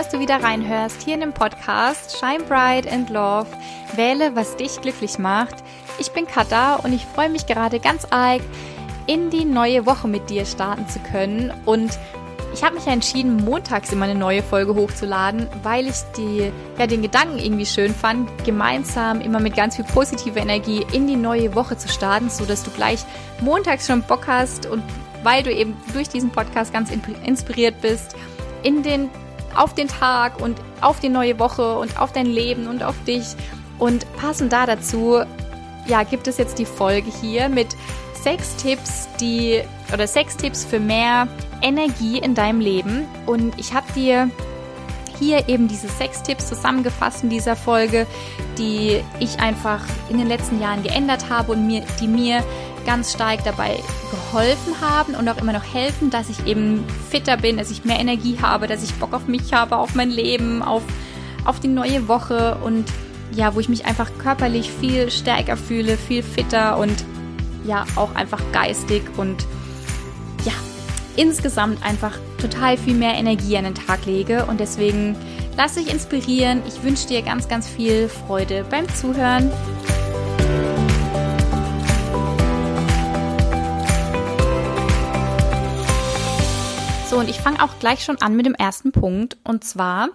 dass du wieder reinhörst hier in dem Podcast Shine Bright and Love. Wähle, was dich glücklich macht. Ich bin Katha und ich freue mich gerade ganz arg, in die neue Woche mit dir starten zu können. Und ich habe mich entschieden, montags immer eine neue Folge hochzuladen, weil ich die, ja, den Gedanken irgendwie schön fand, gemeinsam immer mit ganz viel positiver Energie in die neue Woche zu starten, so dass du gleich montags schon Bock hast und weil du eben durch diesen Podcast ganz inspiriert bist, in den, auf den Tag und auf die neue Woche und auf dein Leben und auf dich. Und passend da dazu, ja, gibt es jetzt die Folge hier mit sechs Tipps, die oder sechs Tipps für mehr Energie in deinem Leben. Und ich habe dir hier eben diese sechs Tipps zusammengefasst in dieser Folge, die ich einfach in den letzten Jahren geändert habe und mir, die mir ganz stark dabei geholfen haben und auch immer noch helfen, dass ich eben fitter bin, dass ich mehr Energie habe, dass ich Bock auf mich habe, auf mein Leben, auf, auf die neue Woche und ja, wo ich mich einfach körperlich viel stärker fühle, viel fitter und ja, auch einfach geistig und ja, insgesamt einfach total viel mehr Energie an den Tag lege und deswegen lass dich inspirieren. Ich wünsche dir ganz, ganz viel Freude beim Zuhören. So, und ich fange auch gleich schon an mit dem ersten Punkt. Und zwar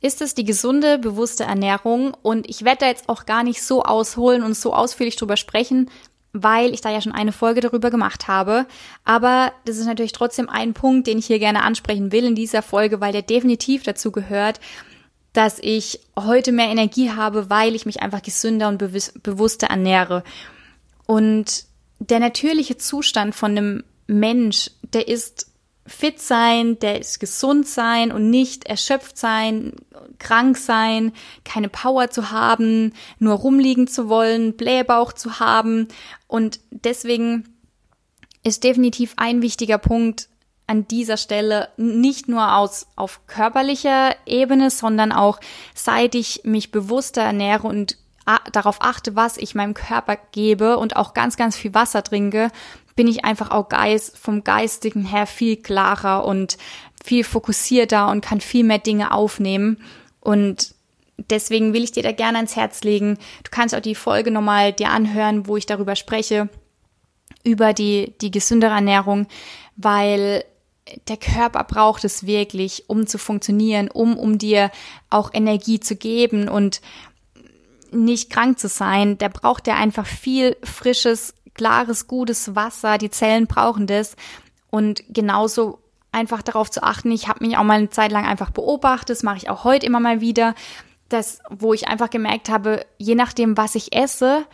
ist es die gesunde, bewusste Ernährung. Und ich werde da jetzt auch gar nicht so ausholen und so ausführlich drüber sprechen, weil ich da ja schon eine Folge darüber gemacht habe. Aber das ist natürlich trotzdem ein Punkt, den ich hier gerne ansprechen will in dieser Folge, weil der definitiv dazu gehört, dass ich heute mehr Energie habe, weil ich mich einfach gesünder und bewusster ernähre. Und der natürliche Zustand von einem Mensch, der ist fit sein, der ist gesund sein und nicht erschöpft sein, krank sein, keine Power zu haben, nur rumliegen zu wollen, Blähbauch zu haben. Und deswegen ist definitiv ein wichtiger Punkt an dieser Stelle nicht nur aus auf körperlicher Ebene, sondern auch seit ich mich bewusster ernähre und darauf achte, was ich meinem Körper gebe und auch ganz, ganz viel Wasser trinke, bin ich einfach auch geist, vom Geistigen her viel klarer und viel fokussierter und kann viel mehr Dinge aufnehmen. Und deswegen will ich dir da gerne ans Herz legen. Du kannst auch die Folge nochmal dir anhören, wo ich darüber spreche, über die, die gesündere Ernährung, weil der Körper braucht es wirklich, um zu funktionieren, um, um dir auch Energie zu geben und nicht krank zu sein. Der braucht ja einfach viel frisches, klares, gutes Wasser. Die Zellen brauchen das. Und genauso einfach darauf zu achten. Ich habe mich auch mal eine Zeit lang einfach beobachtet, das mache ich auch heute immer mal wieder, dass, wo ich einfach gemerkt habe, je nachdem, was ich esse,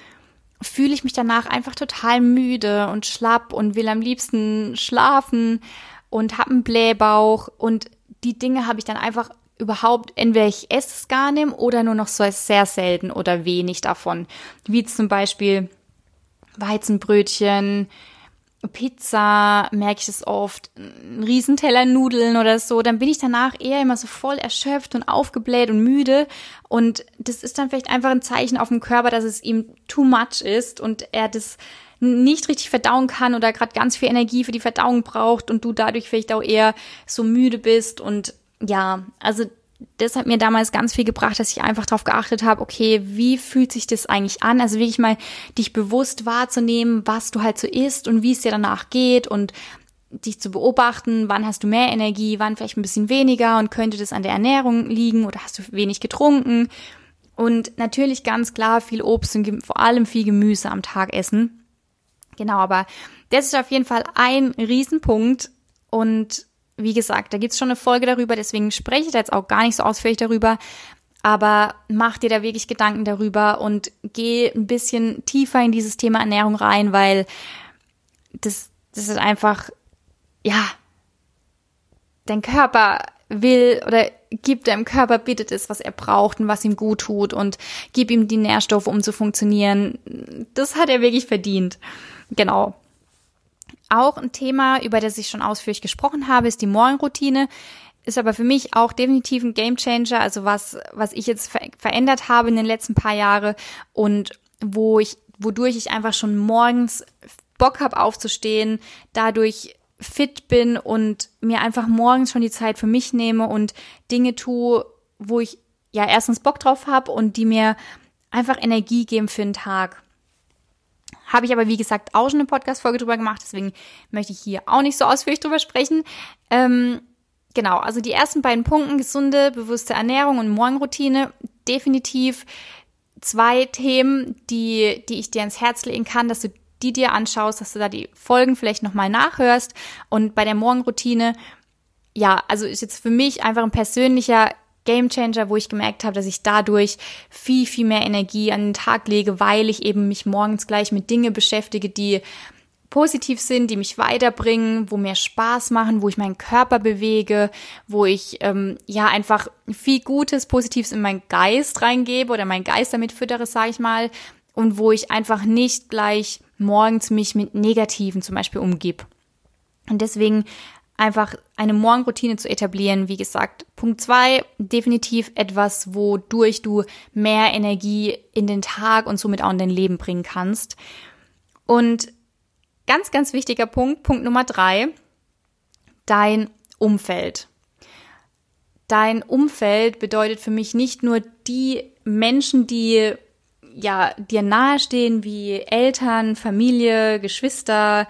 fühle ich mich danach einfach total müde und schlapp und will am liebsten schlafen und habe einen Blähbauch und die Dinge habe ich dann einfach überhaupt, entweder ich esse es gar nicht oder nur noch so sehr selten oder wenig davon. Wie zum Beispiel Weizenbrötchen, Pizza, merke ich es oft, ein Riesenteller Nudeln oder so, dann bin ich danach eher immer so voll erschöpft und aufgebläht und müde. Und das ist dann vielleicht einfach ein Zeichen auf dem Körper, dass es ihm too much ist und er das nicht richtig verdauen kann oder gerade ganz viel Energie für die Verdauung braucht und du dadurch vielleicht auch eher so müde bist und ja, also das hat mir damals ganz viel gebracht, dass ich einfach darauf geachtet habe, okay, wie fühlt sich das eigentlich an? Also wirklich mal dich bewusst wahrzunehmen, was du halt so isst und wie es dir danach geht und dich zu beobachten, wann hast du mehr Energie, wann vielleicht ein bisschen weniger und könnte das an der Ernährung liegen oder hast du wenig getrunken? Und natürlich ganz klar viel Obst und vor allem viel Gemüse am Tag essen. Genau, aber das ist auf jeden Fall ein Riesenpunkt und wie gesagt, da gibt's schon eine Folge darüber, deswegen spreche ich da jetzt auch gar nicht so ausführlich darüber. Aber mach dir da wirklich Gedanken darüber und geh ein bisschen tiefer in dieses Thema Ernährung rein, weil das, das ist einfach, ja, dein Körper will oder gibt deinem Körper bittet es, was er braucht und was ihm gut tut und gib ihm die Nährstoffe, um zu funktionieren. Das hat er wirklich verdient. Genau. Auch ein Thema, über das ich schon ausführlich gesprochen habe, ist die Morgenroutine. Ist aber für mich auch definitiv ein Gamechanger, also was, was ich jetzt ver verändert habe in den letzten paar Jahren und wo ich, wodurch ich einfach schon morgens Bock habe aufzustehen, dadurch fit bin und mir einfach morgens schon die Zeit für mich nehme und Dinge tue, wo ich ja erstens Bock drauf habe und die mir einfach Energie geben für den Tag. Habe ich aber, wie gesagt, auch schon eine Podcast-Folge drüber gemacht, deswegen möchte ich hier auch nicht so ausführlich drüber sprechen. Ähm, genau, also die ersten beiden Punkte, gesunde, bewusste Ernährung und Morgenroutine, definitiv zwei Themen, die, die ich dir ans Herz legen kann, dass du die dir anschaust, dass du da die Folgen vielleicht nochmal nachhörst. Und bei der Morgenroutine, ja, also ist jetzt für mich einfach ein persönlicher Gamechanger, wo ich gemerkt habe, dass ich dadurch viel, viel mehr Energie an den Tag lege, weil ich eben mich morgens gleich mit Dinge beschäftige, die positiv sind, die mich weiterbringen, wo mir Spaß machen, wo ich meinen Körper bewege, wo ich ähm, ja einfach viel Gutes, Positives in meinen Geist reingebe oder meinen Geist damit füttere, sage ich mal, und wo ich einfach nicht gleich morgens mich mit Negativen zum Beispiel umgib. Und deswegen einfach eine Morgenroutine zu etablieren. Wie gesagt, Punkt zwei, definitiv etwas, wodurch du mehr Energie in den Tag und somit auch in dein Leben bringen kannst. Und ganz, ganz wichtiger Punkt, Punkt Nummer drei, dein Umfeld. Dein Umfeld bedeutet für mich nicht nur die Menschen, die ja dir nahestehen, wie Eltern, Familie, Geschwister,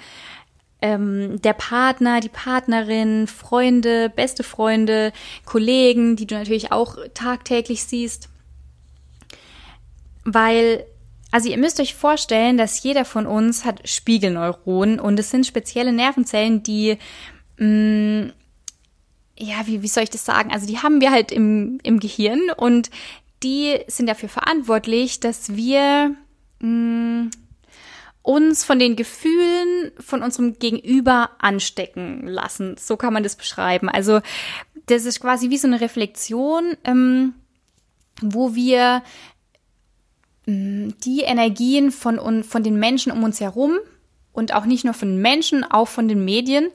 ähm, der Partner, die Partnerin, Freunde, beste Freunde, Kollegen, die du natürlich auch tagtäglich siehst. Weil, also ihr müsst euch vorstellen, dass jeder von uns hat Spiegelneuronen und es sind spezielle Nervenzellen, die mh, mm, ja, wie, wie soll ich das sagen? Also die haben wir halt im, im Gehirn und die sind dafür verantwortlich, dass wir mh, mm, uns von den Gefühlen von unserem Gegenüber anstecken lassen. So kann man das beschreiben. Also das ist quasi wie so eine Reflexion, ähm, wo wir ähm, die Energien von, von den Menschen um uns herum und auch nicht nur von Menschen, auch von den Medien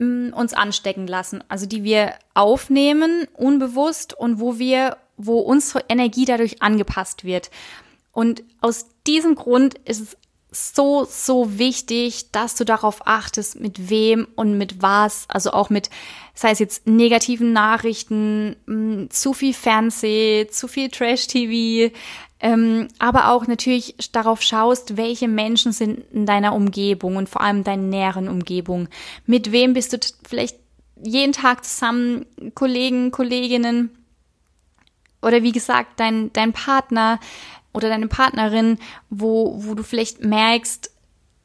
ähm, uns anstecken lassen. Also die wir aufnehmen, unbewusst und wo wir, wo unsere Energie dadurch angepasst wird. Und aus diesem Grund ist es so, so wichtig, dass du darauf achtest, mit wem und mit was, also auch mit, sei es jetzt negativen Nachrichten, mm, zu viel Fernseh, zu viel Trash-TV, ähm, aber auch natürlich darauf schaust, welche Menschen sind in deiner Umgebung und vor allem deiner näheren Umgebung. Mit wem bist du vielleicht jeden Tag zusammen, Kollegen, Kolleginnen oder wie gesagt, dein, dein Partner, oder deine Partnerin, wo, wo du vielleicht merkst,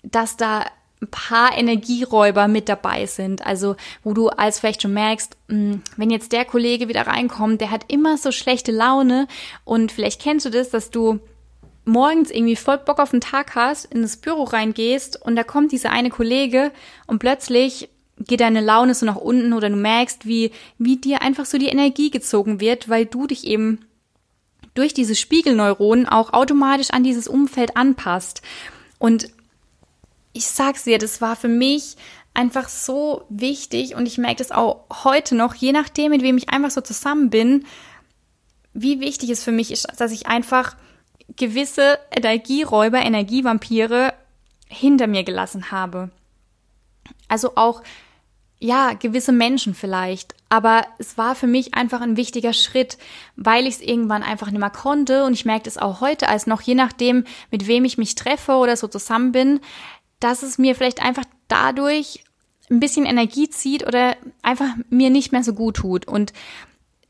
dass da ein paar Energieräuber mit dabei sind. Also, wo du als vielleicht schon merkst, hm, wenn jetzt der Kollege wieder reinkommt, der hat immer so schlechte Laune und vielleicht kennst du das, dass du morgens irgendwie voll Bock auf den Tag hast, in das Büro reingehst und da kommt dieser eine Kollege und plötzlich geht deine Laune so nach unten oder du merkst, wie, wie dir einfach so die Energie gezogen wird, weil du dich eben durch diese Spiegelneuronen auch automatisch an dieses Umfeld anpasst. Und ich sag's dir, das war für mich einfach so wichtig und ich merke das auch heute noch, je nachdem, mit wem ich einfach so zusammen bin, wie wichtig es für mich ist, dass ich einfach gewisse Energieräuber, Energievampire hinter mir gelassen habe. Also auch ja, gewisse Menschen vielleicht. Aber es war für mich einfach ein wichtiger Schritt, weil ich es irgendwann einfach nicht mehr konnte. Und ich merke es auch heute als noch, je nachdem, mit wem ich mich treffe oder so zusammen bin, dass es mir vielleicht einfach dadurch ein bisschen Energie zieht oder einfach mir nicht mehr so gut tut. Und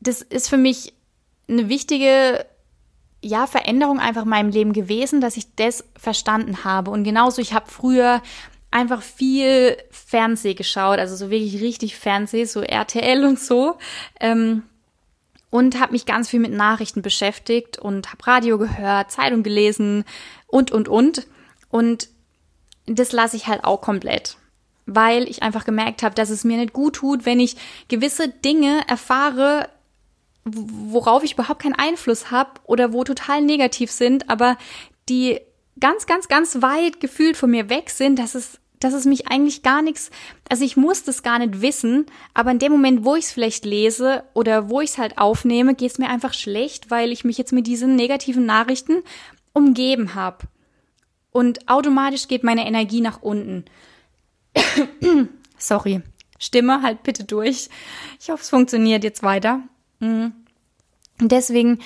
das ist für mich eine wichtige ja, Veränderung einfach in meinem Leben gewesen, dass ich das verstanden habe. Und genauso, ich habe früher einfach viel Fernseh geschaut, also so wirklich richtig Fernseh, so RTL und so. Ähm, und habe mich ganz viel mit Nachrichten beschäftigt und habe Radio gehört, Zeitung gelesen und, und, und. Und das lasse ich halt auch komplett, weil ich einfach gemerkt habe, dass es mir nicht gut tut, wenn ich gewisse Dinge erfahre, worauf ich überhaupt keinen Einfluss habe oder wo total negativ sind, aber die ganz, ganz, ganz weit gefühlt von mir weg sind, dass es dass es mich eigentlich gar nichts, also ich muss das gar nicht wissen, aber in dem Moment, wo ich es vielleicht lese oder wo ich es halt aufnehme, geht es mir einfach schlecht, weil ich mich jetzt mit diesen negativen Nachrichten umgeben habe. Und automatisch geht meine Energie nach unten. Sorry. Stimme, halt bitte durch. Ich hoffe, es funktioniert jetzt weiter. Mhm. Deswegen,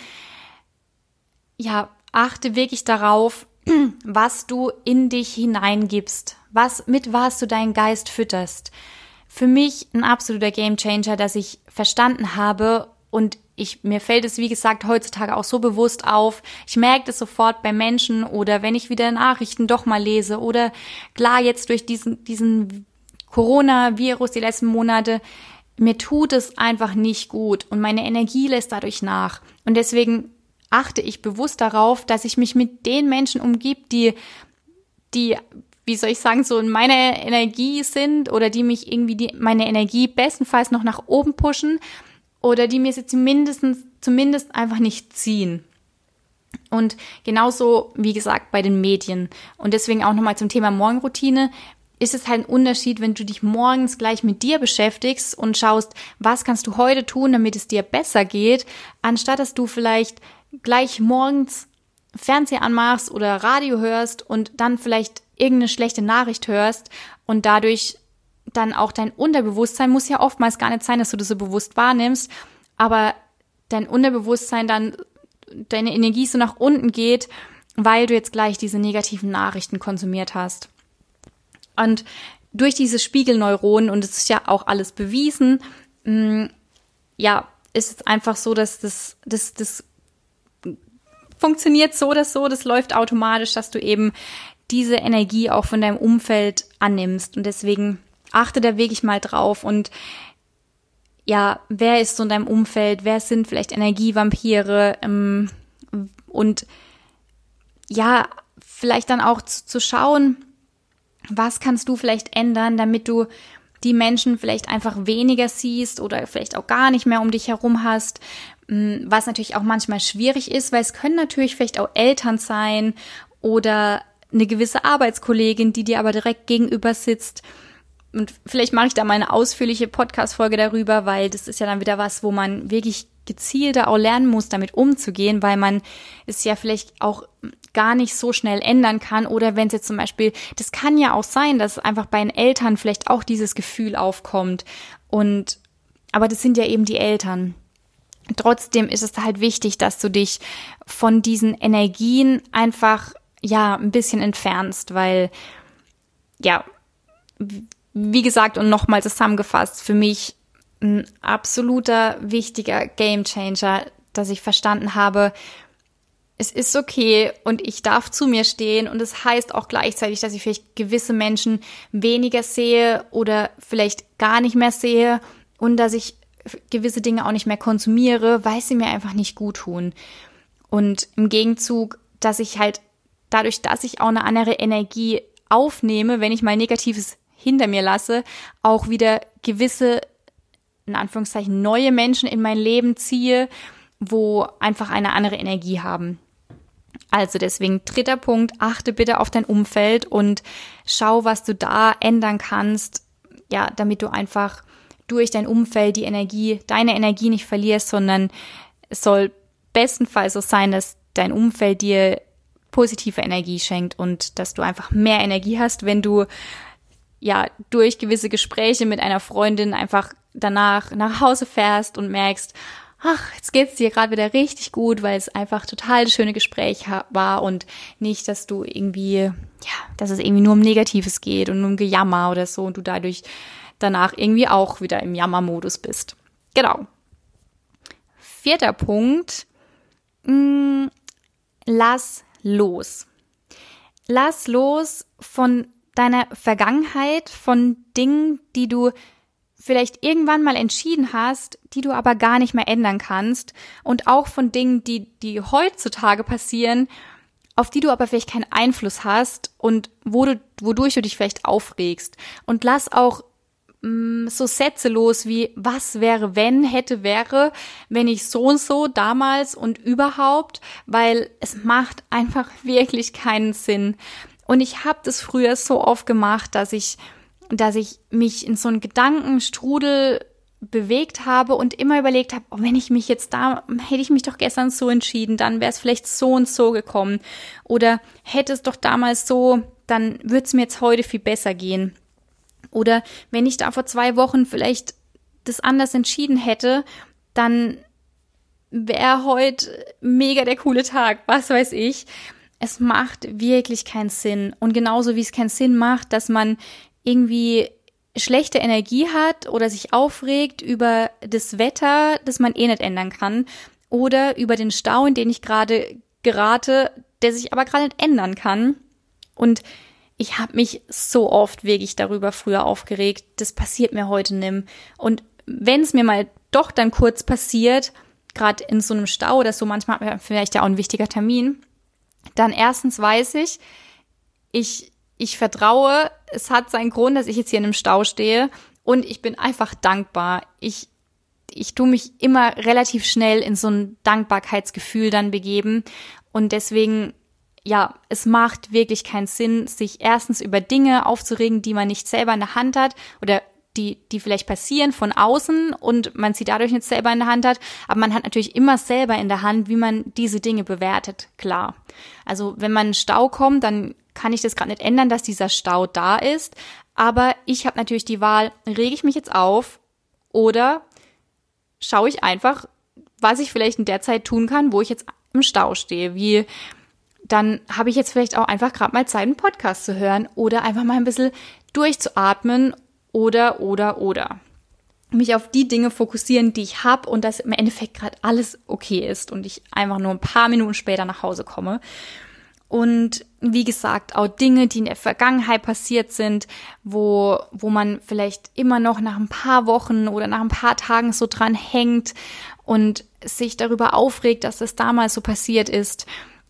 ja, achte wirklich darauf, was du in dich hineingibst, was, mit was du deinen Geist fütterst. Für mich ein absoluter Gamechanger, dass ich verstanden habe und ich, mir fällt es, wie gesagt, heutzutage auch so bewusst auf. Ich merke das sofort bei Menschen oder wenn ich wieder Nachrichten doch mal lese oder klar jetzt durch diesen, diesen Coronavirus die letzten Monate, mir tut es einfach nicht gut und meine Energie lässt dadurch nach. Und deswegen achte ich bewusst darauf, dass ich mich mit den Menschen umgib, die, die, wie soll ich sagen, so in meiner Energie sind oder die mich irgendwie die, meine Energie bestenfalls noch nach oben pushen oder die mir sie zumindest, zumindest einfach nicht ziehen. Und genauso, wie gesagt, bei den Medien. Und deswegen auch nochmal zum Thema Morgenroutine ist es halt ein Unterschied, wenn du dich morgens gleich mit dir beschäftigst und schaust, was kannst du heute tun, damit es dir besser geht, anstatt dass du vielleicht gleich morgens Fernseher anmachst oder Radio hörst und dann vielleicht irgendeine schlechte Nachricht hörst und dadurch dann auch dein Unterbewusstsein muss ja oftmals gar nicht sein, dass du das so bewusst wahrnimmst, aber dein Unterbewusstsein dann deine Energie so nach unten geht, weil du jetzt gleich diese negativen Nachrichten konsumiert hast. Und durch diese Spiegelneuronen, und es ist ja auch alles bewiesen, mh, mm, ja, ist es einfach so, dass das, das, das funktioniert so oder so, das läuft automatisch, dass du eben diese Energie auch von deinem Umfeld annimmst. Und deswegen achte da wirklich mal drauf und ja, wer ist so in deinem Umfeld? Wer sind vielleicht Energievampire? Ähm, und ja, vielleicht dann auch zu, zu schauen, was kannst du vielleicht ändern, damit du die Menschen vielleicht einfach weniger siehst oder vielleicht auch gar nicht mehr um dich herum hast, mm, was natürlich auch manchmal schwierig ist, weil es können natürlich vielleicht auch Eltern sein oder eine gewisse Arbeitskollegin, die dir aber direkt gegenüber sitzt. Und vielleicht mache ich da mal eine ausführliche Podcast-Folge darüber, weil das ist ja dann wieder was, wo man wirklich gezielter auch lernen muss, damit umzugehen, weil man es ja vielleicht auch gar nicht so schnell ändern kann. Oder wenn es jetzt zum Beispiel, das kann ja auch sein, dass einfach bei den Eltern vielleicht auch dieses Gefühl aufkommt. Und, aber das sind ja eben die Eltern. Trotzdem ist es halt wichtig, dass du dich von diesen Energien einfach, ja, ein bisschen entfernst, weil, ja, wie gesagt und nochmal zusammengefasst, für mich ein absoluter wichtiger Gamechanger, dass ich verstanden habe, es ist okay und ich darf zu mir stehen und es das heißt auch gleichzeitig, dass ich vielleicht gewisse Menschen weniger sehe oder vielleicht gar nicht mehr sehe und dass ich gewisse Dinge auch nicht mehr konsumiere, weil sie mir einfach nicht gut tun. Und im Gegenzug, dass ich halt dadurch, dass ich auch eine andere Energie aufnehme, wenn ich mal Negatives hinter mir lasse, auch wieder gewisse, in Anführungszeichen, neue Menschen in mein Leben ziehe, wo einfach eine andere Energie haben. Also deswegen dritter Punkt, achte bitte auf dein Umfeld und schau, was du da ändern kannst, ja, damit du einfach durch dein Umfeld die Energie, deine Energie nicht verlierst, sondern es soll bestenfalls so sein, dass dein Umfeld dir positive Energie schenkt und dass du einfach mehr Energie hast, wenn du ja durch gewisse Gespräche mit einer Freundin einfach danach nach Hause fährst und merkst, ach, jetzt geht's dir gerade wieder richtig gut, weil es einfach total schöne Gespräch war und nicht, dass du irgendwie, ja, dass es irgendwie nur um Negatives geht und um Gejammer oder so und du dadurch danach irgendwie auch wieder im Jammermodus bist. Genau. Vierter Punkt. Mh, mm, lass los. Lass los von deiner Vergangenheit, von Dingen, die du vielleicht irgendwann mal entschieden hast, die du aber gar nicht mehr ändern kannst und auch von Dingen, die, die heutzutage passieren, auf die du aber vielleicht keinen Einfluss hast und wo du, wodurch du dich vielleicht aufregst. Und lass auch mm, so Sätze los wie, was wäre, wenn, hätte, wäre, wenn ich so und so damals und überhaupt, weil es macht einfach wirklich keinen Sinn. Und ich habe das früher so oft gemacht, dass ich, dass ich mich in so einen Gedankenstrudel bewegt habe und immer überlegt habe, oh, wenn ich mich jetzt da, hätte ich mich doch gestern so entschieden, dann wäre es vielleicht so und so gekommen. Oder hätte es doch damals so, dann würde es mir jetzt heute viel besser gehen. Oder wenn ich da vor zwei Wochen vielleicht das anders entschieden hätte, dann wäre heute mega der coole Tag, was weiß ich. Es macht wirklich keinen Sinn. Und genauso wie es keinen Sinn macht, dass man irgendwie schlechte Energie hat oder sich aufregt über das Wetter, das man eh nicht ändern kann, oder über den Stau, in den ich gerade gerate, der sich aber gerade nicht ändern kann. Und ich habe mich so oft wirklich darüber früher aufgeregt. Das passiert mir heute nimm. Und wenn es mir mal doch dann kurz passiert, gerade in so einem Stau oder so, manchmal vielleicht ja auch ein wichtiger Termin, dann erstens weiß ich, ich, ich vertraue, es hat seinen Grund, dass ich jetzt hier in einem Stau stehe und ich bin einfach dankbar. Ich, ich tue mich immer relativ schnell in so ein Dankbarkeitsgefühl dann begeben und deswegen ja, es macht wirklich keinen Sinn, sich erstens über Dinge aufzuregen, die man nicht selber in der Hand hat oder die, die vielleicht passieren von außen und man sie dadurch nicht selber in der Hand hat. Aber man hat natürlich immer selber in der Hand, wie man diese Dinge bewertet, klar. Also wenn man Stau kommt, dann kann ich das gerade nicht ändern, dass dieser Stau da ist. Aber ich habe natürlich die Wahl, rege ich mich jetzt auf oder schaue ich einfach, was ich vielleicht in der Zeit tun kann, wo ich jetzt im Stau stehe. Wie dann habe ich jetzt vielleicht auch einfach gerade mal Zeit, einen Podcast zu hören oder einfach mal ein bisschen durchzuatmen oder, oder, oder. Mich auf die Dinge fokussieren, die ich habe und dass im Endeffekt gerade alles okay ist und ich einfach nur ein paar Minuten später nach Hause komme. Und wie gesagt, auch Dinge, die in der Vergangenheit passiert sind, wo, wo man vielleicht immer noch nach ein paar Wochen oder nach ein paar Tagen so dran hängt und sich darüber aufregt, dass es damals so passiert ist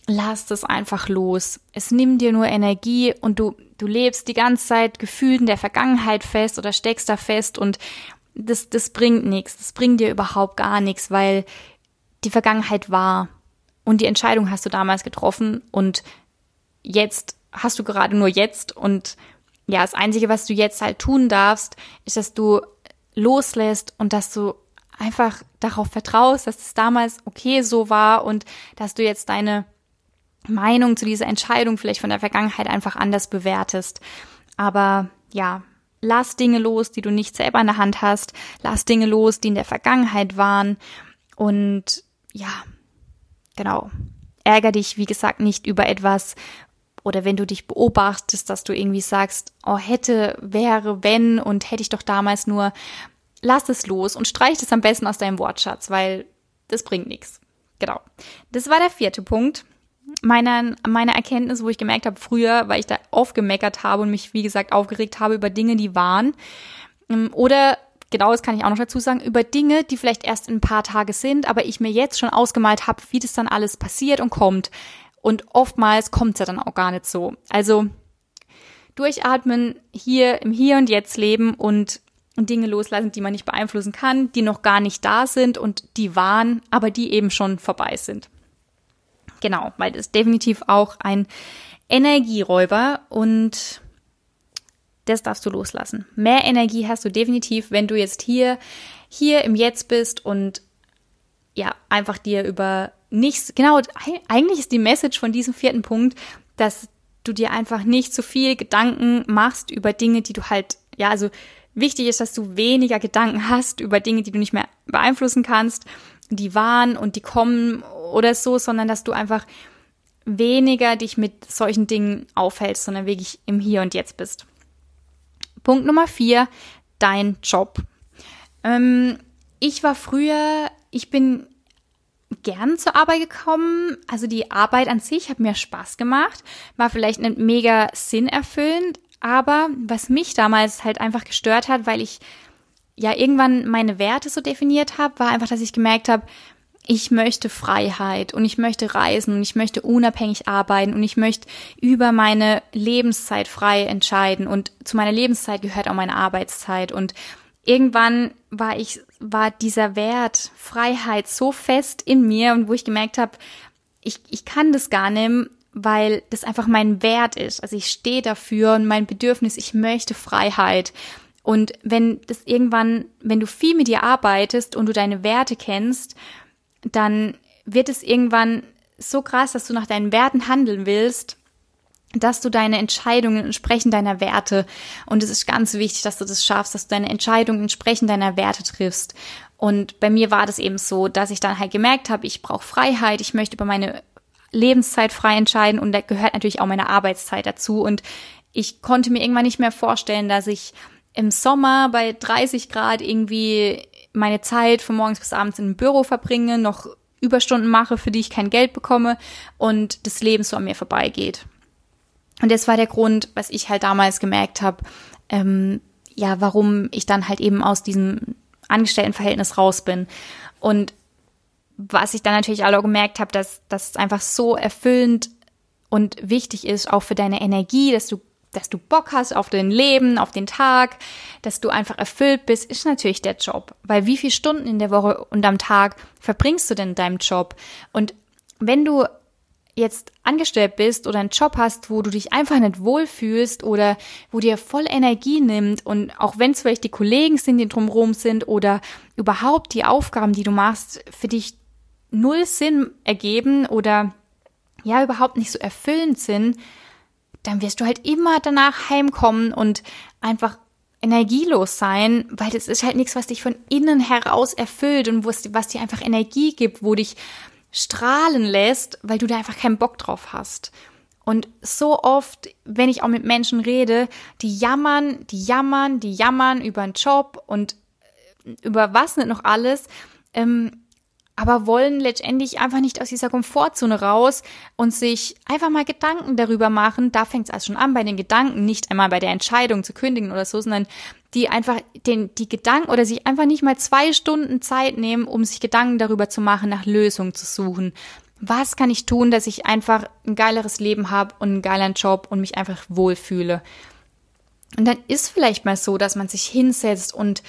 lass das einfach los. Es nimmt dir nur Energie und du, du lebst die ganze Zeit gefühlt in der Vergangenheit fest oder steckst da fest und das, das bringt nichts. Das bringt dir überhaupt gar nichts, weil die Vergangenheit war und die Entscheidung hast du damals getroffen und jetzt hast du gerade nur jetzt und ja, das Einzige, was du jetzt halt tun darfst, ist, dass du loslässt und dass du einfach darauf vertraust, dass es damals okay so war und dass du jetzt deine Meinung zu dieser Entscheidung vielleicht von der Vergangenheit einfach anders bewertest. Aber ja, lass Dinge los, die du nicht selber in der Hand hast. Lass Dinge los, die in der Vergangenheit waren. Und ja, genau. Ärger dich, wie gesagt, nicht über etwas, oder wenn du dich beobachtest, dass du irgendwie sagst, oh, hätte, wäre, wenn und hätte ich doch damals nur, lass es los und streich es am besten aus deinem Wortschatz, weil das bringt nichts. Genau. Das war der vierte Punkt meiner, meiner Erkenntnis, wo ich gemerkt habe, früher, weil ich da aufgemeckert habe und mich, wie gesagt, aufgeregt habe über Dinge, die waren. Ähm, oder, genau das kann ich auch noch dazu sagen, über Dinge, die vielleicht erst in ein paar Tage sind, aber ich mir jetzt schon ausgemalt habe, wie das dann alles passiert und kommt. Und oftmals kommt es ja dann auch gar nicht so. Also durchatmen, hier im Hier und Jetzt leben und Dinge loslassen, die man nicht beeinflussen kann, die noch gar nicht da sind und die waren, aber die eben schon vorbei sind. Genau, weil das ist definitiv auch ein Energieräuber und das darfst du loslassen. Mehr Energie hast du definitiv, wenn du jetzt hier, hier im Jetzt bist und ja, einfach dir über nichts, genau, eigentlich ist die Message von diesem vierten Punkt, dass du dir einfach nicht so viel Gedanken machst über Dinge, die du halt, ja, also wichtig ist, dass du weniger Gedanken hast über Dinge, die du nicht mehr beeinflussen kannst, die waren und die kommen oder so, sondern dass du einfach weniger dich mit solchen Dingen aufhältst, sondern wirklich im Hier und Jetzt bist. Punkt Nummer vier, dein Job. Ähm, ich war früher, ich bin gern zur Arbeit gekommen. Also die Arbeit an sich hat mir Spaß gemacht, war vielleicht nicht mega sinnerfüllend, aber was mich damals halt einfach gestört hat, weil ich ja irgendwann meine Werte so definiert habe, war einfach, dass ich gemerkt habe, ich möchte Freiheit und ich möchte reisen und ich möchte unabhängig arbeiten und ich möchte über meine Lebenszeit frei entscheiden und zu meiner Lebenszeit gehört auch meine Arbeitszeit und irgendwann war ich war dieser Wert Freiheit so fest in mir und wo ich gemerkt habe, ich, ich kann das gar nicht, weil das einfach mein Wert ist. Also ich stehe dafür und mein Bedürfnis, ich möchte Freiheit. Und wenn das irgendwann, wenn du viel mit dir arbeitest und du deine Werte kennst dann wird es irgendwann so krass, dass du nach deinen Werten handeln willst, dass du deine Entscheidungen entsprechend deiner Werte und es ist ganz wichtig, dass du das schaffst, dass du deine Entscheidungen entsprechend deiner Werte triffst. Und bei mir war das eben so, dass ich dann halt gemerkt habe, ich brauche Freiheit, ich möchte über meine Lebenszeit frei entscheiden und da gehört natürlich auch meine Arbeitszeit dazu und ich konnte mir irgendwann nicht mehr vorstellen, dass ich im Sommer bei 30 Grad irgendwie meine Zeit von morgens bis abends im Büro verbringe, noch Überstunden mache, für die ich kein Geld bekomme und das Leben so an mir vorbeigeht. Und das war der Grund, was ich halt damals gemerkt habe, ähm, ja, warum ich dann halt eben aus diesem Angestelltenverhältnis raus bin. Und was ich dann natürlich auch gemerkt habe, dass das einfach so erfüllend und wichtig ist, auch für deine Energie, dass du dass du Bock hast auf dein Leben, auf den Tag, dass du einfach erfüllt bist, ist natürlich der Job. Weil wie viele Stunden in der Woche und am Tag verbringst du denn in deinem Job? Und wenn du jetzt angestellt bist oder einen Job hast, wo du dich einfach nicht wohlfühlst oder wo dir voll Energie nimmt und auch wenn es vielleicht die Kollegen sind, die drumherum sind oder überhaupt die Aufgaben, die du machst, für dich null Sinn ergeben oder ja überhaupt nicht so erfüllend sind, dann wirst du halt immer danach heimkommen und einfach energielos sein, weil das ist halt nichts, was dich von innen heraus erfüllt und was dir einfach Energie gibt, wo dich strahlen lässt, weil du da einfach keinen Bock drauf hast. Und so oft, wenn ich auch mit Menschen rede, die jammern, die jammern, die jammern über einen Job und äh, über was nicht noch alles, ähm, aber wollen letztendlich einfach nicht aus dieser Komfortzone raus und sich einfach mal Gedanken darüber machen. Da fängt es also schon an bei den Gedanken, nicht einmal bei der Entscheidung zu kündigen oder so, sondern die einfach den, die Gedanken oder sich einfach nicht mal zwei Stunden Zeit nehmen, um sich Gedanken darüber zu machen, nach Lösungen zu suchen. Was kann ich tun, dass ich einfach ein geileres Leben habe und einen geileren Job und mich einfach wohlfühle? Und dann ist vielleicht mal so, dass man sich hinsetzt und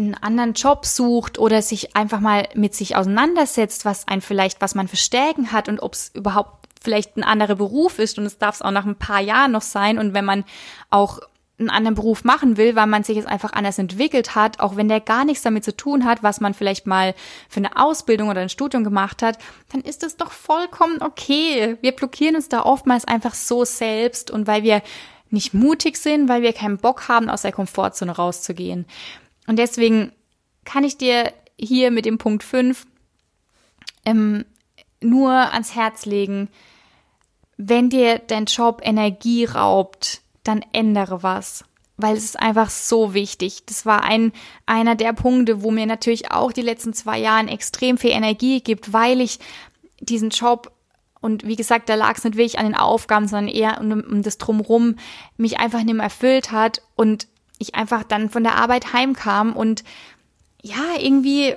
einen anderen Job sucht oder sich einfach mal mit sich auseinandersetzt, was ein vielleicht, was man für Stärken hat und ob es überhaupt vielleicht ein anderer Beruf ist und es darf es auch nach ein paar Jahren noch sein und wenn man auch einen anderen Beruf machen will, weil man sich jetzt einfach anders entwickelt hat, auch wenn der gar nichts damit zu tun hat, was man vielleicht mal für eine Ausbildung oder ein Studium gemacht hat, dann ist es doch vollkommen okay. Wir blockieren uns da oftmals einfach so selbst und weil wir nicht mutig sind, weil wir keinen Bock haben, aus der Komfortzone rauszugehen. Und deswegen kann ich dir hier mit dem Punkt 5 ähm, nur ans Herz legen, wenn dir dein Job Energie raubt, dann ändere was. Weil es ist einfach so wichtig. Das war ein, einer der Punkte, wo mir natürlich auch die letzten zwei Jahren extrem viel Energie gibt, weil ich diesen Job und wie gesagt, da lag es nicht wirklich an den Aufgaben, sondern eher um, um das Drumrum mich einfach nicht mehr erfüllt hat und ich einfach dann von der Arbeit heimkam und ja, irgendwie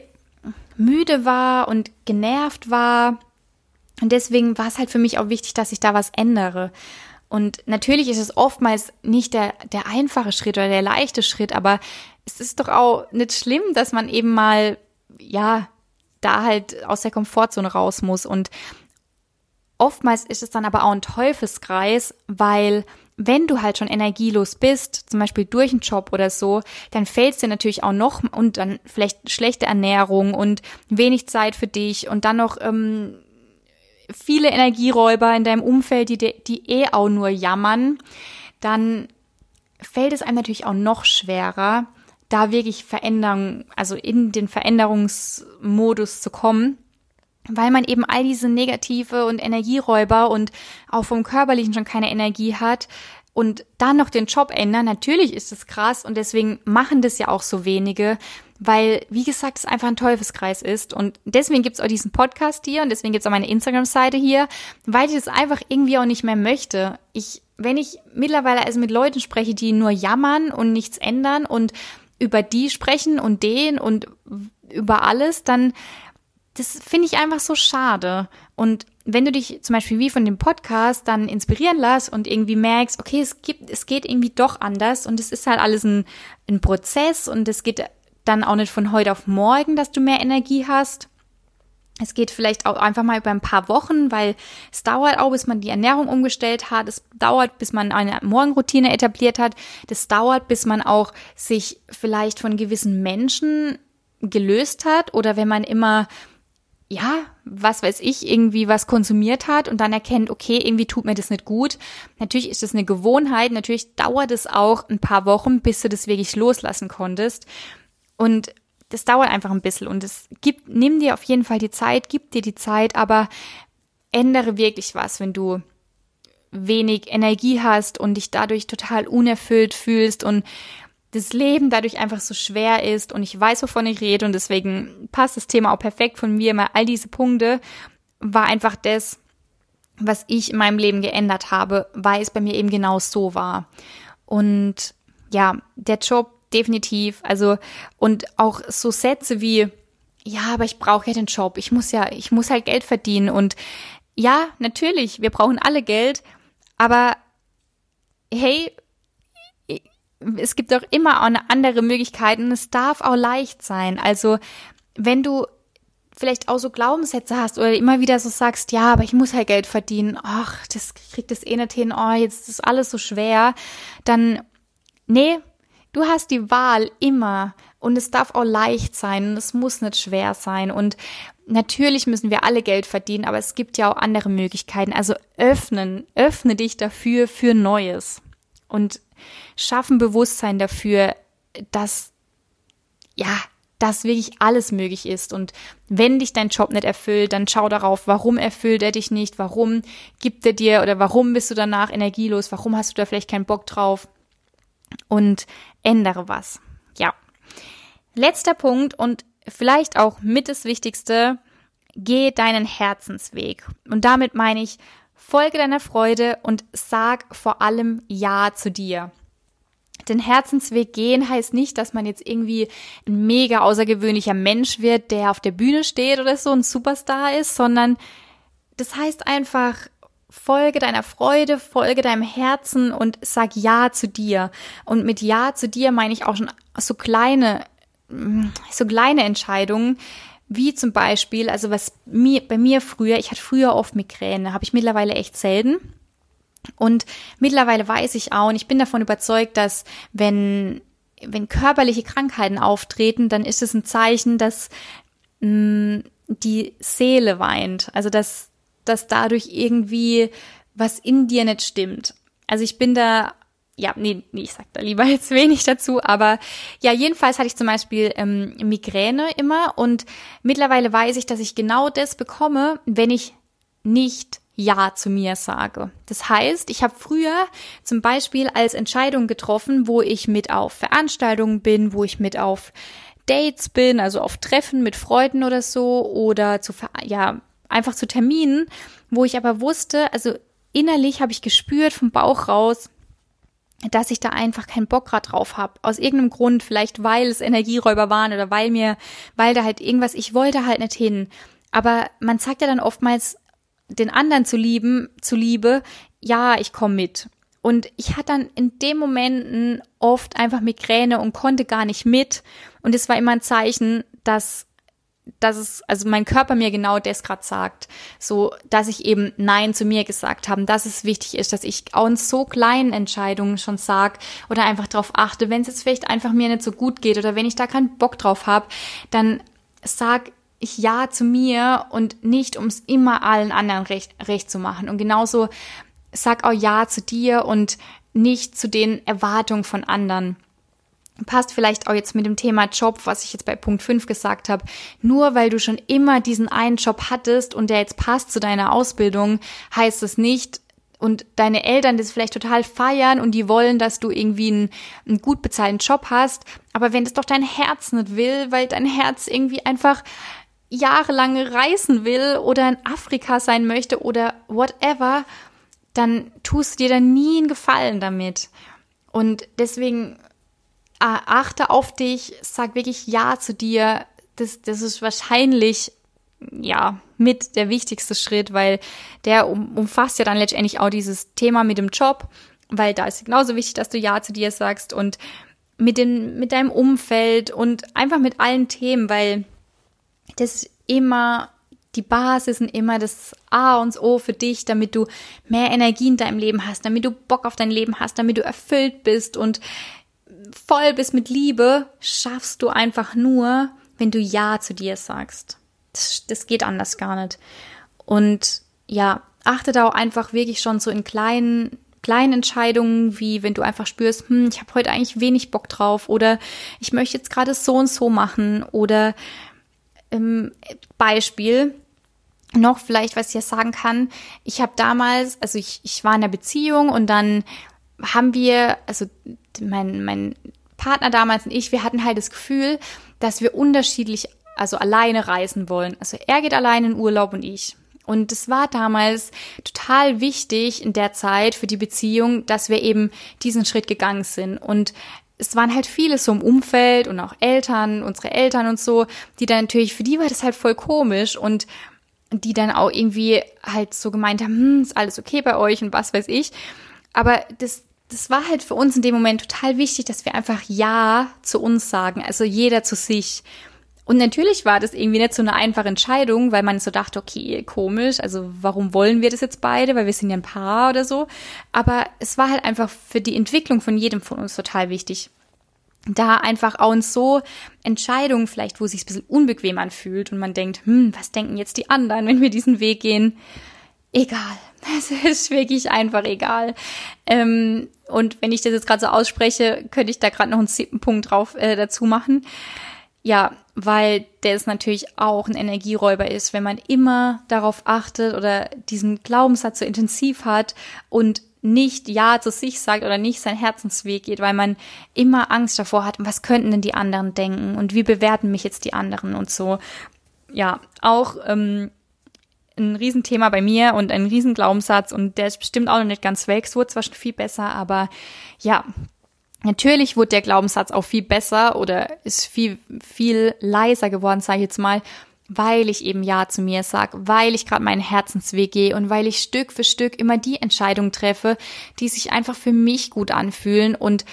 müde war und genervt war. Und deswegen war es halt für mich auch wichtig, dass ich da was ändere. Und natürlich ist es oftmals nicht der, der einfache Schritt oder der leichte Schritt, aber es ist doch auch nicht schlimm, dass man eben mal, ja, da halt aus der Komfortzone raus muss. Und oftmals ist es dann aber auch ein Teufelskreis, weil wenn du halt schon energielos bist, zum Beispiel durch einen Job oder so, dann fällt es dir natürlich auch noch und dann vielleicht schlechte Ernährung und wenig Zeit für dich und dann noch ähm, viele Energieräuber in deinem Umfeld, die, die eh auch nur jammern, dann fällt es einem natürlich auch noch schwerer, da wirklich Veränderungen, also in den Veränderungsmodus zu kommen weil man eben all diese negative und Energieräuber und auch vom körperlichen schon keine Energie hat und dann noch den Job ändern, natürlich ist es krass und deswegen machen das ja auch so wenige, weil, wie gesagt, es einfach ein Teufelskreis ist und deswegen gibt's auch diesen Podcast hier und deswegen gibt's auch meine Instagram-Seite hier, weil ich das einfach irgendwie auch nicht mehr möchte. Ich, wenn ich mittlerweile also mit Leuten spreche, die nur jammern und nichts ändern und über die sprechen und den und über alles, dann das finde ich einfach so schade. Und wenn du dich zum Beispiel wie von dem Podcast dann inspirieren lässt und irgendwie merkst, okay, es gibt, es geht irgendwie doch anders und es ist halt alles ein, ein Prozess und es geht dann auch nicht von heute auf morgen, dass du mehr Energie hast. Es geht vielleicht auch einfach mal über ein paar Wochen, weil es dauert auch, bis man die Ernährung umgestellt hat. Es dauert, bis man eine Morgenroutine etabliert hat. Das dauert, bis man auch sich vielleicht von gewissen Menschen gelöst hat oder wenn man immer ja, was weiß ich, irgendwie was konsumiert hat und dann erkennt, okay, irgendwie tut mir das nicht gut. Natürlich ist das eine Gewohnheit, natürlich dauert es auch ein paar Wochen, bis du das wirklich loslassen konntest. Und das dauert einfach ein bisschen und es gibt, nimm dir auf jeden Fall die Zeit, gib dir die Zeit, aber ändere wirklich was, wenn du wenig Energie hast und dich dadurch total unerfüllt fühlst und das Leben dadurch einfach so schwer ist und ich weiß, wovon ich rede und deswegen passt das Thema auch perfekt von mir. Mal all diese Punkte war einfach das, was ich in meinem Leben geändert habe, weil es bei mir eben genau so war. Und ja, der Job definitiv, also und auch so Sätze wie ja, aber ich brauche ja den Job, ich muss ja, ich muss halt Geld verdienen und ja, natürlich, wir brauchen alle Geld, aber hey, es gibt auch immer auch eine andere Möglichkeit und es darf auch leicht sein. Also wenn du vielleicht auch so Glaubenssätze hast oder immer wieder so sagst, ja, aber ich muss halt Geld verdienen, ach, das kriegt das eh nicht hin, oh, jetzt ist alles so schwer, dann, nee, du hast die Wahl immer und es darf auch leicht sein und es muss nicht schwer sein und natürlich müssen wir alle Geld verdienen, aber es gibt ja auch andere Möglichkeiten. Also öffnen, öffne dich dafür für Neues und schaffen Bewusstsein dafür, dass, ja, dass wirklich alles möglich ist. Und wenn dich dein Job nicht erfüllt, dann schau darauf, warum erfüllt er dich nicht, warum gibt er dir oder warum bist du danach energielos, warum hast du da vielleicht keinen Bock drauf und ändere was. Ja. Letzter Punkt und vielleicht auch mit das Wichtigste, geh deinen Herzensweg. Und damit meine ich, folge deiner Freude und sag vor allem Ja zu dir. Den Herzensweg gehen heißt nicht, dass man jetzt irgendwie ein mega außergewöhnlicher Mensch wird, der auf der Bühne steht oder so ein Superstar ist, sondern das heißt einfach, folge deiner Freude, folge deinem Herzen und sag Ja zu dir. Und mit Ja zu dir meine ich auch schon so kleine, so kleine Entscheidungen, wie zum Beispiel, also was mir, bei mir früher, ich hatte früher oft Migräne, habe ich mittlerweile echt selten. Und mittlerweile weiß ich auch, und ich bin davon überzeugt, dass wenn, wenn körperliche Krankheiten auftreten, dann ist es ein Zeichen, dass mh, mm, die Seele weint. Also dass, dass dadurch irgendwie was in dir nicht stimmt. Also ich bin da ja, nee, nee, ich sag da lieber jetzt wenig dazu, aber ja, jedenfalls hatte ich zum Beispiel ähm, Migräne immer und mittlerweile weiß ich, dass ich genau das bekomme, wenn ich nicht ja zu mir sage. Das heißt, ich habe früher zum Beispiel als Entscheidung getroffen, wo ich mit auf Veranstaltungen bin, wo ich mit auf Dates bin, also auf Treffen mit Freunden oder so oder zu ja einfach zu Terminen, wo ich aber wusste, also innerlich habe ich gespürt vom Bauch raus, dass ich da einfach keinen Bock grad drauf habe. Aus irgendeinem Grund, vielleicht weil es Energieräuber waren oder weil mir, weil da halt irgendwas, ich wollte halt nicht hin. Aber man sagt ja dann oftmals den anderen zu lieben, zu Liebe, ja, ich komme mit. Und ich hatte dann in dem Momenten oft einfach Migräne und konnte gar nicht mit. Und es war immer ein Zeichen, dass dass es, also mein Körper mir genau das gerade sagt, so, dass ich eben Nein zu mir gesagt habe, dass es wichtig ist, dass ich auch in so kleinen Entscheidungen schon sag oder einfach darauf achte, wenn es jetzt vielleicht einfach mir nicht so gut geht oder wenn ich da keinen Bock drauf habe, dann sag ich Ja zu mir und nicht, um es immer allen anderen recht, recht zu machen. Und genauso sag auch Ja zu dir und nicht zu den Erwartungen von anderen passt vielleicht auch jetzt mit dem Thema Job, was ich jetzt bei Punkt 5 gesagt habe. Nur weil du schon immer diesen einen Job hattest und der jetzt passt zu deiner Ausbildung, heißt es nicht, und deine Eltern das vielleicht total feiern und die wollen, dass du irgendwie einen, einen gut bezahlten Job hast. Aber wenn das doch dein Herz nicht will, weil dein Herz irgendwie einfach jahrelang reisen will oder in Afrika sein möchte oder whatever, dann tust du dir da nie einen Gefallen damit. Und deswegen achte auf dich, sag wirklich Ja zu dir. Das, das ist wahrscheinlich, ja, mit der wichtigste Schritt, weil der um, umfasst ja dann letztendlich auch dieses Thema mit dem Job, weil da ist genauso wichtig, dass du Ja zu dir sagst und mit dem, mit deinem Umfeld und einfach mit allen Themen, weil das immer die Basis und immer das A und O für dich, damit du mehr Energie in deinem Leben hast, damit du Bock auf dein Leben hast, damit du erfüllt bist und voll bist mit Liebe, schaffst du einfach nur, wenn du Ja zu dir sagst. Das, das geht anders gar nicht. Und ja, achte da auch einfach wirklich schon so in kleinen kleinen Entscheidungen, wie wenn du einfach spürst, hm, ich habe heute eigentlich wenig Bock drauf oder ich möchte jetzt gerade so und so machen oder ähm, Beispiel noch vielleicht, was ich ja sagen kann, ich habe damals, also ich, ich war in einer Beziehung und dann haben wir, also mein, mein Partner damals und ich, wir hatten halt das Gefühl, dass wir unterschiedlich, also alleine reisen wollen. Also er geht alleine in Urlaub und ich. Und es war damals total wichtig in der Zeit für die Beziehung, dass wir eben diesen Schritt gegangen sind. Und es waren halt viele so im Umfeld und auch Eltern, unsere Eltern und so, die dann natürlich, für die war das halt voll komisch und die dann auch irgendwie halt so gemeint haben, hm, ist alles okay bei euch und was weiß ich. Aber das, das war halt für uns in dem Moment total wichtig, dass wir einfach Ja zu uns sagen, also jeder zu sich. Und natürlich war das irgendwie nicht so eine einfache Entscheidung, weil man so dachte, okay, komisch, also warum wollen wir das jetzt beide, weil wir sind ja ein Paar oder so. Aber es war halt einfach für die Entwicklung von jedem von uns total wichtig. Da einfach auch uns so Entscheidungen vielleicht, wo es sich ein bisschen unbequem anfühlt und man denkt, hm, was denken jetzt die anderen, wenn wir diesen Weg gehen? Egal. Es ist wirklich einfach egal. Ähm, und wenn ich das jetzt gerade so ausspreche, könnte ich da gerade noch einen siebten Punkt drauf äh, dazu machen. Ja, weil der es natürlich auch ein Energieräuber ist, wenn man immer darauf achtet oder diesen Glaubenssatz so intensiv hat und nicht Ja zu sich sagt oder nicht sein Herzensweg geht, weil man immer Angst davor hat, was könnten denn die anderen denken und wie bewerten mich jetzt die anderen und so. Ja, auch ähm, ein Riesenthema bei mir und ein Riesenglaubenssatz und der ist bestimmt auch noch nicht ganz weg. Es wurde zwar schon viel besser, aber ja, Natürlich wurde der Glaubenssatz auch viel besser oder ist viel, viel leiser geworden, sage ich jetzt mal, weil ich eben Ja zu mir sag, weil ich gerade meinen Herzensweg gehe und weil ich Stück für Stück immer die Entscheidungen treffe, die sich einfach für mich gut anfühlen und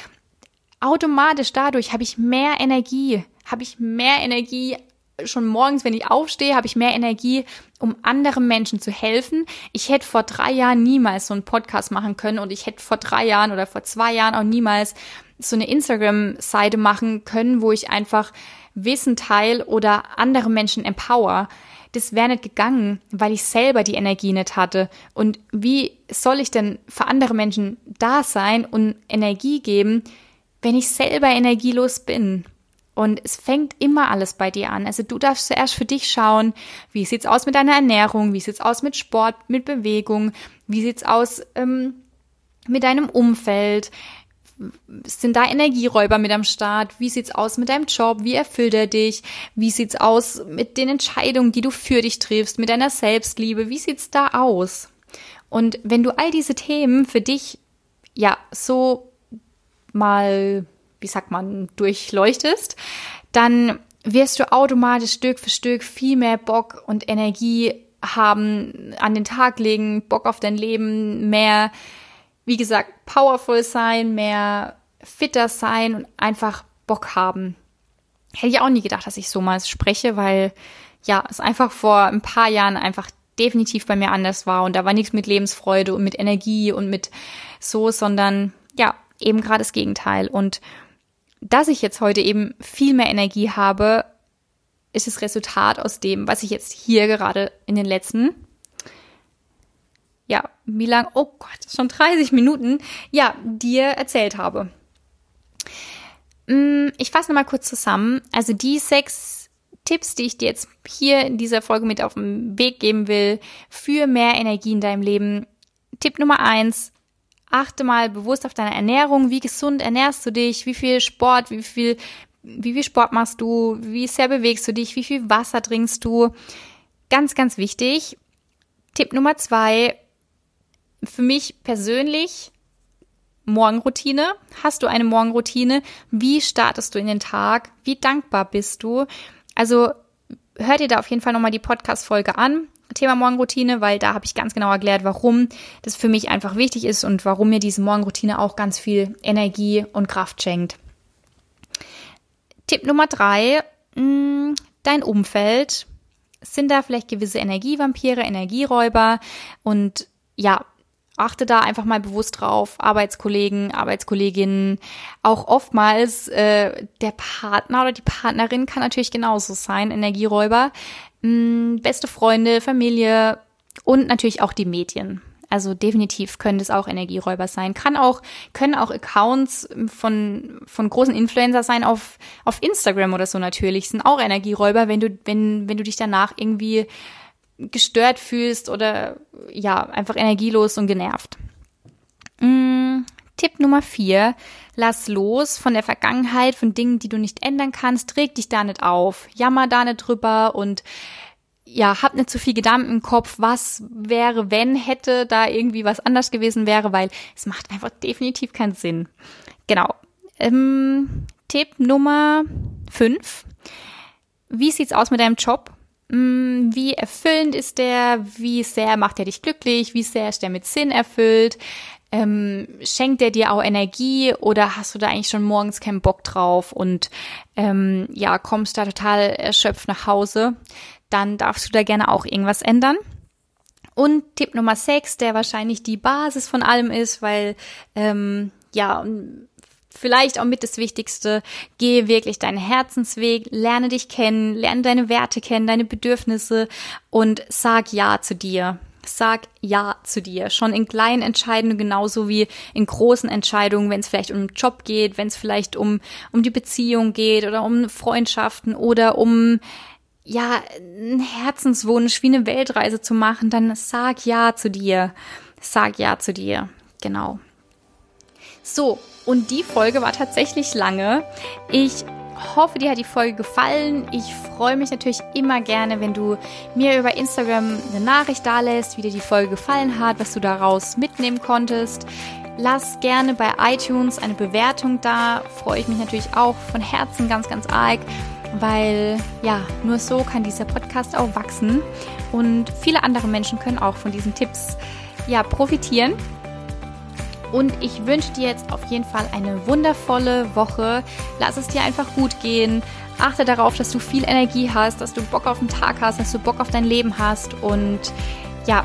automatisch dadurch habe ich mehr Energie, habe ich mehr Energie schon morgens, wenn ich aufstehe, habe ich mehr Energie, um anderen Menschen zu helfen. Ich hätte vor drei Jahren niemals so einen Podcast machen können und ich hätte vor drei Jahren oder vor zwei Jahren auch niemals so eine Instagram-Seite machen können, wo ich einfach Wissen teile oder andere Menschen empower. Das wäre nicht gegangen, weil ich selber die Energie nicht hatte. Und wie soll ich denn für andere Menschen da sein und Energie geben, wenn ich selber energielos bin? Und es fängt immer alles bei dir an. Also du darfst zuerst für dich schauen, wie sieht's aus mit deiner Ernährung, wie sieht's aus mit Sport, mit Bewegung, wie sieht's aus ähm, mit deinem Umfeld, sind da Energieräuber mit am Start? Wie sieht's aus mit deinem Job? Wie erfüllt er dich? Wie sieht's aus mit den Entscheidungen, die du für dich triffst, mit deiner Selbstliebe? Wie sieht's da aus? Und wenn du all diese Themen für dich ja so mal, wie sagt man, durchleuchtest, dann wirst du automatisch Stück für Stück viel mehr Bock und Energie haben, an den Tag legen, Bock auf dein Leben, mehr wie gesagt, powerful sein, mehr fitter sein und einfach Bock haben. Hätte ich auch nie gedacht, dass ich so mal spreche, weil ja, es einfach vor ein paar Jahren einfach definitiv bei mir anders war und da war nichts mit Lebensfreude und mit Energie und mit so, sondern ja, eben gerade das Gegenteil. Und dass ich jetzt heute eben viel mehr Energie habe, ist das Resultat aus dem, was ich jetzt hier gerade in den letzten ja, wie lang, oh Gott, schon 30 Minuten, ja, dir erzählt habe. Mm, ich fasse nochmal kurz zusammen. Also die sechs Tipps, die ich dir jetzt hier in dieser Folge mit auf den Weg geben will, für mehr Energie in deinem Leben. Tipp Nummer eins, achte mal bewusst auf deine Ernährung. Wie gesund ernährst du dich? Wie viel Sport, wie viel, wie viel Sport machst du? Wie sehr bewegst du dich? Wie viel Wasser trinkst du? Ganz, ganz wichtig. Tipp Nummer zwei, für mich persönlich Morgenroutine. Hast du eine Morgenroutine? Wie startest du in den Tag? Wie dankbar bist du? Also hör dir da auf jeden Fall nochmal die Podcast-Folge an. Thema Morgenroutine, weil da habe ich ganz genau erklärt, warum das für mich einfach wichtig ist und warum mir diese Morgenroutine auch ganz viel Energie und Kraft schenkt. Tipp Nummer drei, mm, dein Umfeld. Sind da vielleicht gewisse Energievampire, Energieräuber und ja, achte da einfach mal bewusst drauf. Arbeitskollegen, Arbeitskolleginnen, auch oftmals äh, der Partner oder die Partnerin kann natürlich genauso sein, Energieräuber. Mh, beste Freunde, Familie und natürlich auch die Medien. Also definitiv können das auch Energieräuber sein. Kann auch, können auch Accounts von, von großen Influencer sein auf, auf Instagram oder so natürlich. Sind auch Energieräuber, wenn du, wenn, wenn du dich danach irgendwie gestört fühlst oder ja, einfach energielos und genervt. Mm, Tipp Nummer vier. Lass los von der Vergangenheit, von Dingen, die du nicht ändern kannst. Reg dich da nicht auf. Jammer da nicht drüber und ja, hab nicht zu viel Gedanken im Kopf, was wäre, wenn hätte da irgendwie was anders gewesen wäre, weil es macht einfach definitiv keinen Sinn. Genau. Ähm, Tipp Nummer fünf. Wie sieht's aus mit deinem Job? Mm, wie erfüllend ist der? Wie sehr macht er dich glücklich? Wie sehr ist der mit Sinn erfüllt? Ähm, schenkt er dir auch Energie oder hast du da eigentlich schon morgens keinen Bock drauf und ähm, ja, kommst da total erschöpft nach Hause? Dann darfst du da gerne auch irgendwas ändern. Und Tipp Nummer 6, der wahrscheinlich die Basis von allem ist, weil ähm, ja, vielleicht auch mit das Wichtigste, gehe wirklich deinen Herzensweg, lerne dich kennen, lerne deine Werte kennen, deine Bedürfnisse und sag Ja zu dir. Sag Ja zu dir. Schon in kleinen Entscheidungen genauso wie in großen Entscheidungen, wenn es vielleicht um einen Job geht, wenn es vielleicht um, um die Beziehung geht oder um Freundschaften oder um ja, einen Herzenswunsch wie eine Weltreise zu machen, dann sag Ja zu dir. Sag Ja zu dir. Genau. So, und die Folge war tatsächlich lange. Ich hoffe, dir hat die Folge gefallen. Ich freue mich natürlich immer gerne, wenn du mir über Instagram eine Nachricht dalässt, wie dir die Folge gefallen hat, was du daraus mitnehmen konntest. Lass gerne bei iTunes eine Bewertung da. Freue ich mich natürlich auch von Herzen ganz, ganz arg, weil ja, nur so kann dieser Podcast auch wachsen und viele andere Menschen können auch von diesen Tipps ja profitieren. Und ich wünsche dir jetzt auf jeden Fall eine wundervolle Woche. Lass es dir einfach gut gehen. Achte darauf, dass du viel Energie hast, dass du Bock auf den Tag hast, dass du Bock auf dein Leben hast. Und ja,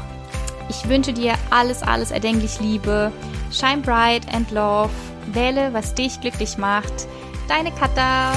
ich wünsche dir alles, alles erdenklich Liebe. Shine bright and love. Wähle, was dich glücklich macht. Deine Katha.